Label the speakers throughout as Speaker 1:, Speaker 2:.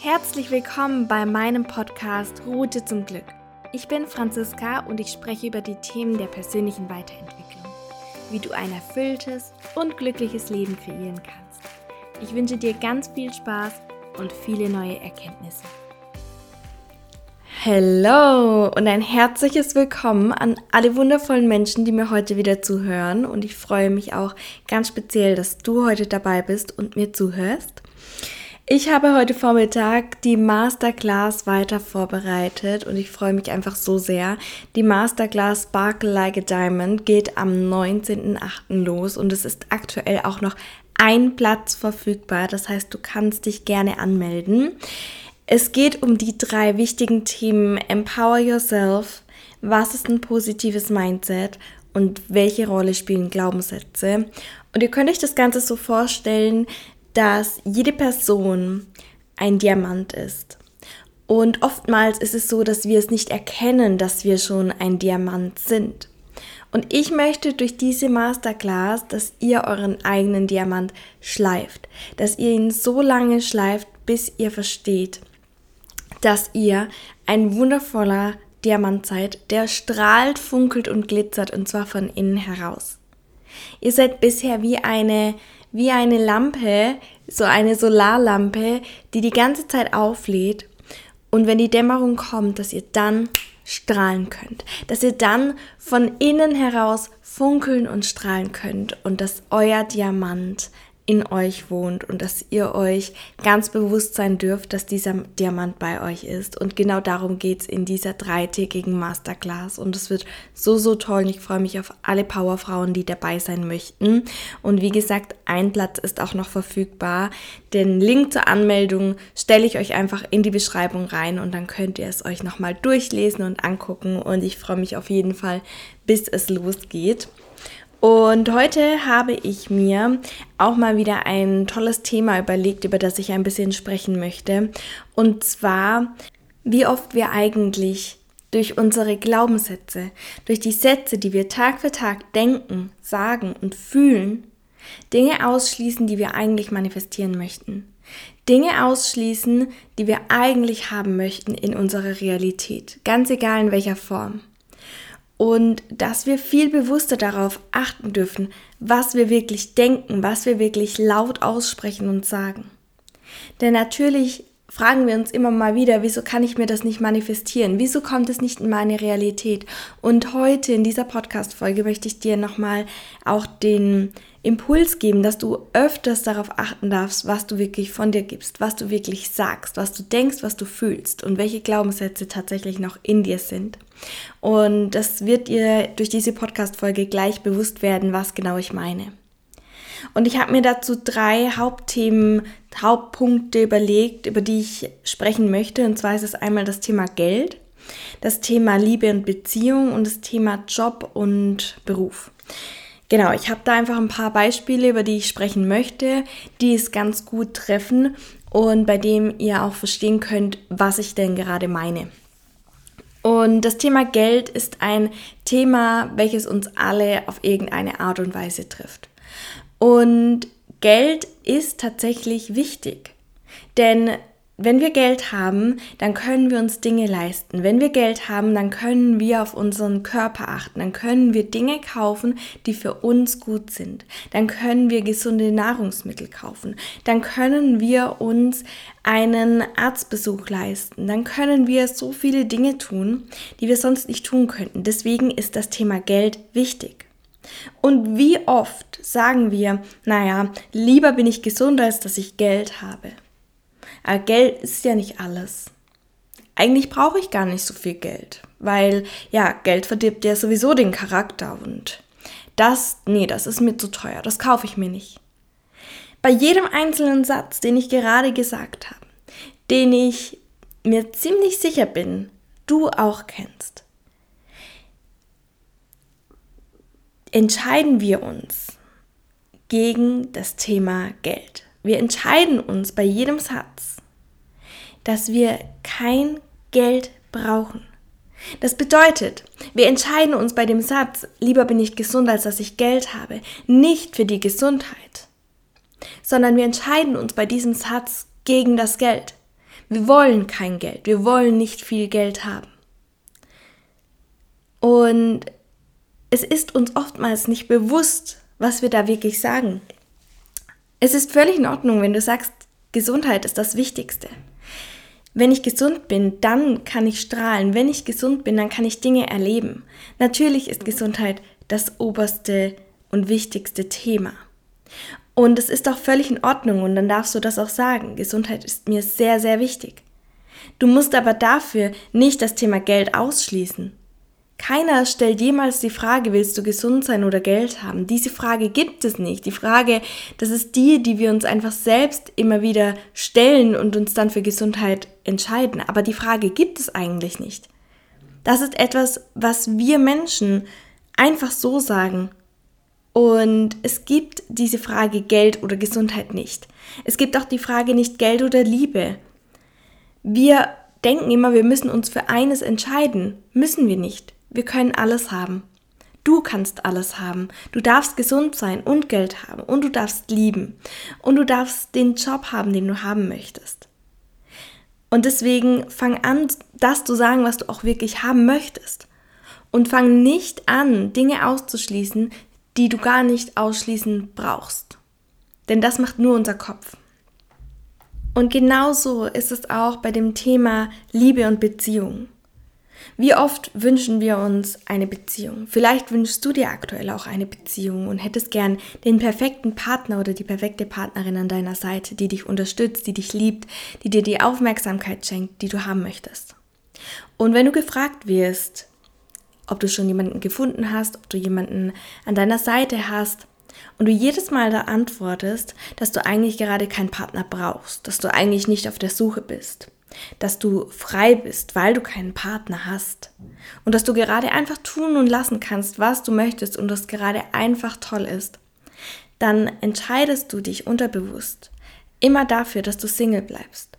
Speaker 1: Herzlich willkommen bei meinem Podcast Route zum Glück. Ich bin Franziska und ich spreche über die Themen der persönlichen Weiterentwicklung, wie du ein erfülltes und glückliches Leben kreieren kannst. Ich wünsche dir ganz viel Spaß und viele neue Erkenntnisse. Hallo und ein herzliches Willkommen an alle wundervollen Menschen, die mir heute wieder zuhören. Und ich freue mich auch ganz speziell, dass du heute dabei bist und mir zuhörst. Ich habe heute Vormittag die Masterclass weiter vorbereitet und ich freue mich einfach so sehr. Die Masterclass Sparkle Like a Diamond geht am 19.08. los und es ist aktuell auch noch ein Platz verfügbar. Das heißt, du kannst dich gerne anmelden. Es geht um die drei wichtigen Themen Empower Yourself, was ist ein positives Mindset und welche Rolle spielen Glaubenssätze. Und ihr könnt euch das Ganze so vorstellen, dass jede Person ein Diamant ist. Und oftmals ist es so, dass wir es nicht erkennen, dass wir schon ein Diamant sind. Und ich möchte durch diese Masterclass, dass ihr euren eigenen Diamant schleift, dass ihr ihn so lange schleift, bis ihr versteht, dass ihr ein wundervoller Diamant seid, der strahlt, funkelt und glitzert und zwar von innen heraus. Ihr seid bisher wie eine wie eine Lampe, so eine Solarlampe, die die ganze Zeit auflädt. Und wenn die Dämmerung kommt, dass ihr dann strahlen könnt, dass ihr dann von innen heraus funkeln und strahlen könnt und dass euer Diamant in euch wohnt und dass ihr euch ganz bewusst sein dürft, dass dieser Diamant bei euch ist. Und genau darum geht es in dieser dreitägigen Masterclass. Und es wird so, so toll. Und ich freue mich auf alle Powerfrauen, die dabei sein möchten. Und wie gesagt, ein Platz ist auch noch verfügbar. Den Link zur Anmeldung stelle ich euch einfach in die Beschreibung rein und dann könnt ihr es euch nochmal durchlesen und angucken. Und ich freue mich auf jeden Fall, bis es losgeht. Und heute habe ich mir auch mal wieder ein tolles Thema überlegt, über das ich ein bisschen sprechen möchte. Und zwar, wie oft wir eigentlich durch unsere Glaubenssätze, durch die Sätze, die wir Tag für Tag denken, sagen und fühlen, Dinge ausschließen, die wir eigentlich manifestieren möchten. Dinge ausschließen, die wir eigentlich haben möchten in unserer Realität, ganz egal in welcher Form und dass wir viel bewusster darauf achten dürfen, was wir wirklich denken, was wir wirklich laut aussprechen und sagen. Denn natürlich fragen wir uns immer mal wieder, wieso kann ich mir das nicht manifestieren? Wieso kommt es nicht in meine Realität? Und heute in dieser Podcast-Folge möchte ich dir nochmal auch den Impuls geben, dass du öfters darauf achten darfst, was du wirklich von dir gibst, was du wirklich sagst, was du denkst, was du fühlst und welche Glaubenssätze tatsächlich noch in dir sind. Und das wird dir durch diese Podcast-Folge gleich bewusst werden, was genau ich meine. Und ich habe mir dazu drei Hauptthemen, Hauptpunkte überlegt, über die ich sprechen möchte. Und zwar ist es einmal das Thema Geld, das Thema Liebe und Beziehung und das Thema Job und Beruf. Genau, ich habe da einfach ein paar Beispiele, über die ich sprechen möchte, die es ganz gut treffen und bei dem ihr auch verstehen könnt, was ich denn gerade meine. Und das Thema Geld ist ein Thema, welches uns alle auf irgendeine Art und Weise trifft. Und Geld ist tatsächlich wichtig, denn wenn wir Geld haben, dann können wir uns Dinge leisten. Wenn wir Geld haben, dann können wir auf unseren Körper achten. Dann können wir Dinge kaufen, die für uns gut sind. Dann können wir gesunde Nahrungsmittel kaufen. Dann können wir uns einen Arztbesuch leisten. Dann können wir so viele Dinge tun, die wir sonst nicht tun könnten. Deswegen ist das Thema Geld wichtig. Und wie oft sagen wir, naja, lieber bin ich gesund, als dass ich Geld habe. Aber Geld ist ja nicht alles. Eigentlich brauche ich gar nicht so viel Geld, weil ja, Geld verdirbt ja sowieso den Charakter und das, nee, das ist mir zu teuer, das kaufe ich mir nicht. Bei jedem einzelnen Satz, den ich gerade gesagt habe, den ich mir ziemlich sicher bin, du auch kennst, entscheiden wir uns gegen das Thema Geld. Wir entscheiden uns bei jedem Satz, dass wir kein Geld brauchen. Das bedeutet, wir entscheiden uns bei dem Satz, lieber bin ich gesund, als dass ich Geld habe, nicht für die Gesundheit, sondern wir entscheiden uns bei diesem Satz gegen das Geld. Wir wollen kein Geld, wir wollen nicht viel Geld haben. Und es ist uns oftmals nicht bewusst, was wir da wirklich sagen. Es ist völlig in Ordnung, wenn du sagst, Gesundheit ist das Wichtigste. Wenn ich gesund bin, dann kann ich strahlen. Wenn ich gesund bin, dann kann ich Dinge erleben. Natürlich ist Gesundheit das oberste und wichtigste Thema. Und es ist auch völlig in Ordnung und dann darfst du das auch sagen. Gesundheit ist mir sehr, sehr wichtig. Du musst aber dafür nicht das Thema Geld ausschließen. Keiner stellt jemals die Frage, willst du gesund sein oder Geld haben? Diese Frage gibt es nicht. Die Frage, das ist die, die wir uns einfach selbst immer wieder stellen und uns dann für Gesundheit entscheiden. Aber die Frage gibt es eigentlich nicht. Das ist etwas, was wir Menschen einfach so sagen. Und es gibt diese Frage Geld oder Gesundheit nicht. Es gibt auch die Frage nicht Geld oder Liebe. Wir denken immer, wir müssen uns für eines entscheiden. Müssen wir nicht. Wir können alles haben. Du kannst alles haben. Du darfst gesund sein und Geld haben und du darfst lieben und du darfst den Job haben, den du haben möchtest. Und deswegen fang an, das zu sagen, was du auch wirklich haben möchtest. Und fang nicht an, Dinge auszuschließen, die du gar nicht ausschließen brauchst. Denn das macht nur unser Kopf. Und genauso ist es auch bei dem Thema Liebe und Beziehung. Wie oft wünschen wir uns eine Beziehung? Vielleicht wünschst du dir aktuell auch eine Beziehung und hättest gern den perfekten Partner oder die perfekte Partnerin an deiner Seite, die dich unterstützt, die dich liebt, die dir die Aufmerksamkeit schenkt, die du haben möchtest. Und wenn du gefragt wirst, ob du schon jemanden gefunden hast, ob du jemanden an deiner Seite hast, und du jedes Mal da antwortest, dass du eigentlich gerade keinen Partner brauchst, dass du eigentlich nicht auf der Suche bist, dass du frei bist, weil du keinen Partner hast und dass du gerade einfach tun und lassen kannst, was du möchtest und das gerade einfach toll ist, dann entscheidest du dich unterbewusst immer dafür, dass du Single bleibst.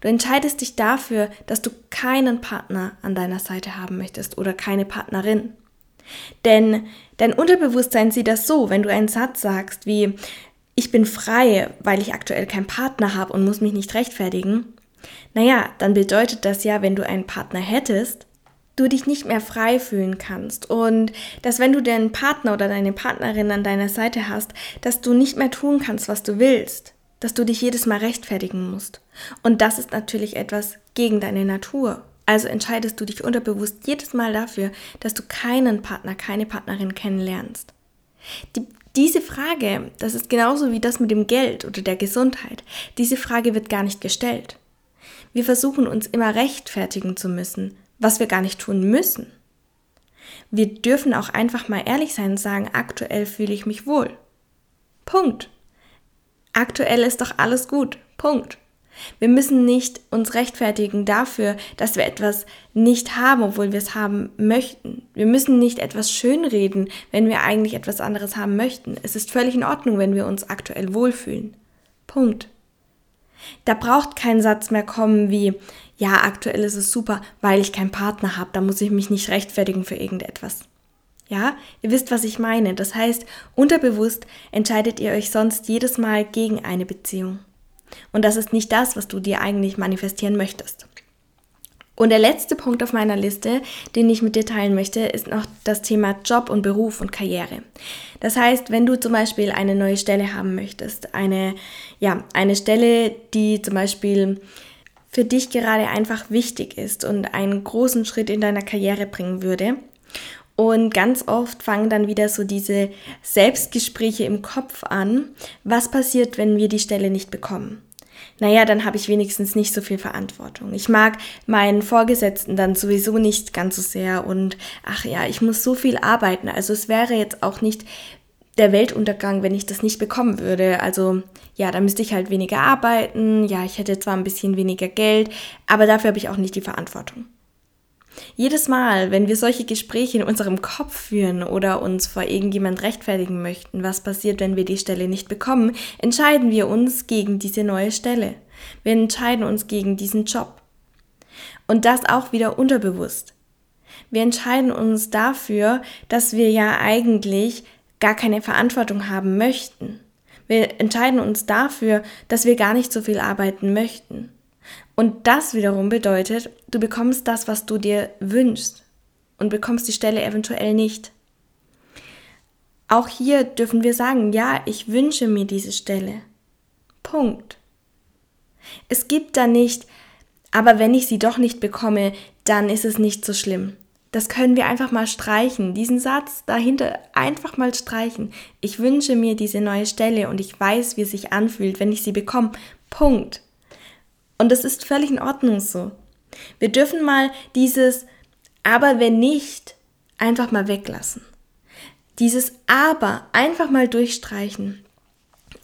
Speaker 1: Du entscheidest dich dafür, dass du keinen Partner an deiner Seite haben möchtest oder keine Partnerin. Denn dein Unterbewusstsein sieht das so, wenn du einen Satz sagst wie ich bin frei, weil ich aktuell keinen Partner habe und muss mich nicht rechtfertigen, naja, dann bedeutet das ja, wenn du einen Partner hättest, du dich nicht mehr frei fühlen kannst und dass wenn du deinen Partner oder deine Partnerin an deiner Seite hast, dass du nicht mehr tun kannst, was du willst, dass du dich jedes Mal rechtfertigen musst. Und das ist natürlich etwas gegen deine Natur. Also entscheidest du dich unterbewusst jedes Mal dafür, dass du keinen Partner, keine Partnerin kennenlernst. Die, diese Frage, das ist genauso wie das mit dem Geld oder der Gesundheit, diese Frage wird gar nicht gestellt. Wir versuchen uns immer rechtfertigen zu müssen, was wir gar nicht tun müssen. Wir dürfen auch einfach mal ehrlich sein und sagen, aktuell fühle ich mich wohl. Punkt. Aktuell ist doch alles gut. Punkt. Wir müssen nicht uns rechtfertigen dafür, dass wir etwas nicht haben, obwohl wir es haben möchten. Wir müssen nicht etwas schönreden, wenn wir eigentlich etwas anderes haben möchten. Es ist völlig in Ordnung, wenn wir uns aktuell wohlfühlen. Punkt. Da braucht kein Satz mehr kommen wie, ja, aktuell ist es super, weil ich keinen Partner habe, da muss ich mich nicht rechtfertigen für irgendetwas. Ja, ihr wisst, was ich meine. Das heißt, unterbewusst entscheidet ihr euch sonst jedes Mal gegen eine Beziehung. Und das ist nicht das, was du dir eigentlich manifestieren möchtest. Und der letzte Punkt auf meiner Liste, den ich mit dir teilen möchte, ist noch das Thema Job und Beruf und Karriere. Das heißt, wenn du zum Beispiel eine neue Stelle haben möchtest, eine, ja, eine Stelle, die zum Beispiel für dich gerade einfach wichtig ist und einen großen Schritt in deiner Karriere bringen würde. Und ganz oft fangen dann wieder so diese Selbstgespräche im Kopf an. Was passiert, wenn wir die Stelle nicht bekommen? Naja, dann habe ich wenigstens nicht so viel Verantwortung. Ich mag meinen Vorgesetzten dann sowieso nicht ganz so sehr und ach ja, ich muss so viel arbeiten. Also es wäre jetzt auch nicht der Weltuntergang, wenn ich das nicht bekommen würde. Also ja, da müsste ich halt weniger arbeiten. Ja, ich hätte zwar ein bisschen weniger Geld, aber dafür habe ich auch nicht die Verantwortung. Jedes Mal, wenn wir solche Gespräche in unserem Kopf führen oder uns vor irgendjemand rechtfertigen möchten, was passiert, wenn wir die Stelle nicht bekommen, entscheiden wir uns gegen diese neue Stelle. Wir entscheiden uns gegen diesen Job. Und das auch wieder unterbewusst. Wir entscheiden uns dafür, dass wir ja eigentlich gar keine Verantwortung haben möchten. Wir entscheiden uns dafür, dass wir gar nicht so viel arbeiten möchten. Und das wiederum bedeutet, du bekommst das, was du dir wünschst und bekommst die Stelle eventuell nicht. Auch hier dürfen wir sagen, ja, ich wünsche mir diese Stelle. Punkt. Es gibt da nicht, aber wenn ich sie doch nicht bekomme, dann ist es nicht so schlimm. Das können wir einfach mal streichen. Diesen Satz dahinter einfach mal streichen. Ich wünsche mir diese neue Stelle und ich weiß, wie es sich anfühlt, wenn ich sie bekomme. Punkt. Und das ist völlig in Ordnung so. Wir dürfen mal dieses aber wenn nicht einfach mal weglassen. Dieses aber einfach mal durchstreichen.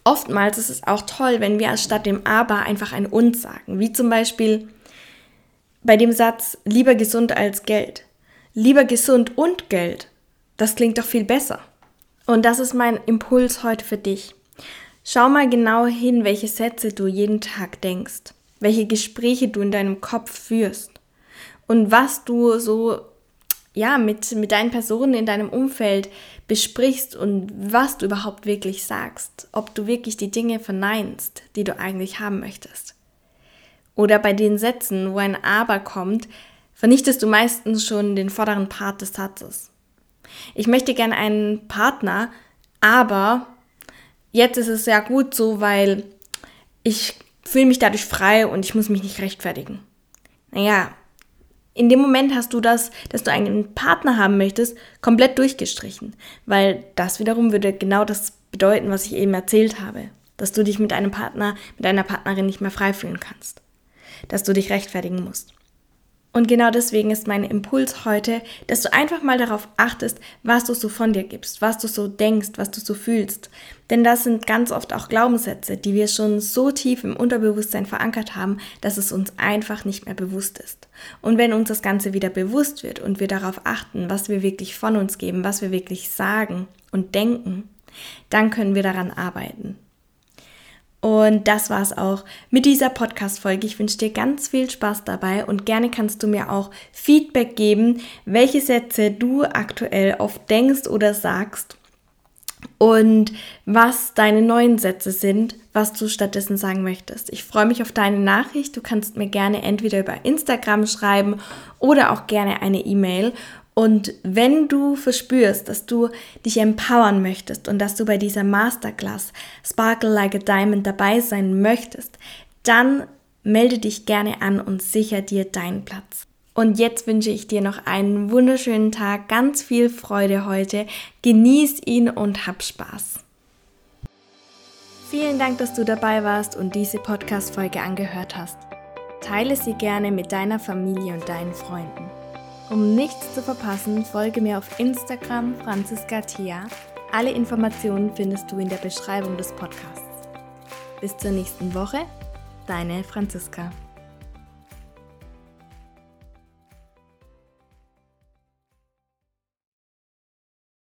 Speaker 1: Oftmals ist es auch toll, wenn wir statt dem aber einfach ein und sagen. Wie zum Beispiel bei dem Satz lieber gesund als Geld. Lieber gesund und Geld. Das klingt doch viel besser. Und das ist mein Impuls heute für dich. Schau mal genau hin, welche Sätze du jeden Tag denkst, welche Gespräche du in deinem Kopf führst und was du so ja mit mit deinen Personen in deinem Umfeld besprichst und was du überhaupt wirklich sagst, ob du wirklich die Dinge verneinst, die du eigentlich haben möchtest. Oder bei den Sätzen, wo ein aber kommt, vernichtest du meistens schon den vorderen Part des Satzes. Ich möchte gerne einen Partner, aber jetzt ist es ja gut so, weil ich fühle mich dadurch frei und ich muss mich nicht rechtfertigen. Naja, in dem Moment hast du das, dass du einen Partner haben möchtest, komplett durchgestrichen, weil das wiederum würde genau das bedeuten, was ich eben erzählt habe, dass du dich mit einem Partner, mit einer Partnerin nicht mehr frei fühlen kannst, dass du dich rechtfertigen musst. Und genau deswegen ist mein Impuls heute, dass du einfach mal darauf achtest, was du so von dir gibst, was du so denkst, was du so fühlst. Denn das sind ganz oft auch Glaubenssätze, die wir schon so tief im Unterbewusstsein verankert haben, dass es uns einfach nicht mehr bewusst ist. Und wenn uns das Ganze wieder bewusst wird und wir darauf achten, was wir wirklich von uns geben, was wir wirklich sagen und denken, dann können wir daran arbeiten. Und das war's auch mit dieser Podcast-Folge. Ich wünsche dir ganz viel Spaß dabei und gerne kannst du mir auch Feedback geben, welche Sätze du aktuell oft denkst oder sagst und was deine neuen Sätze sind, was du stattdessen sagen möchtest. Ich freue mich auf deine Nachricht. Du kannst mir gerne entweder über Instagram schreiben oder auch gerne eine E-Mail. Und wenn du verspürst, dass du dich empowern möchtest und dass du bei dieser Masterclass Sparkle Like a Diamond dabei sein möchtest, dann melde dich gerne an und sicher dir deinen Platz. Und jetzt wünsche ich dir noch einen wunderschönen Tag, ganz viel Freude heute, genieß ihn und hab Spaß. Vielen Dank, dass du dabei warst und diese Podcast-Folge angehört hast. Teile sie gerne mit deiner Familie und deinen Freunden. Um nichts zu verpassen, folge mir auf Instagram Franziska Thea. Alle Informationen findest du in der Beschreibung des Podcasts. Bis zur nächsten Woche, deine Franziska.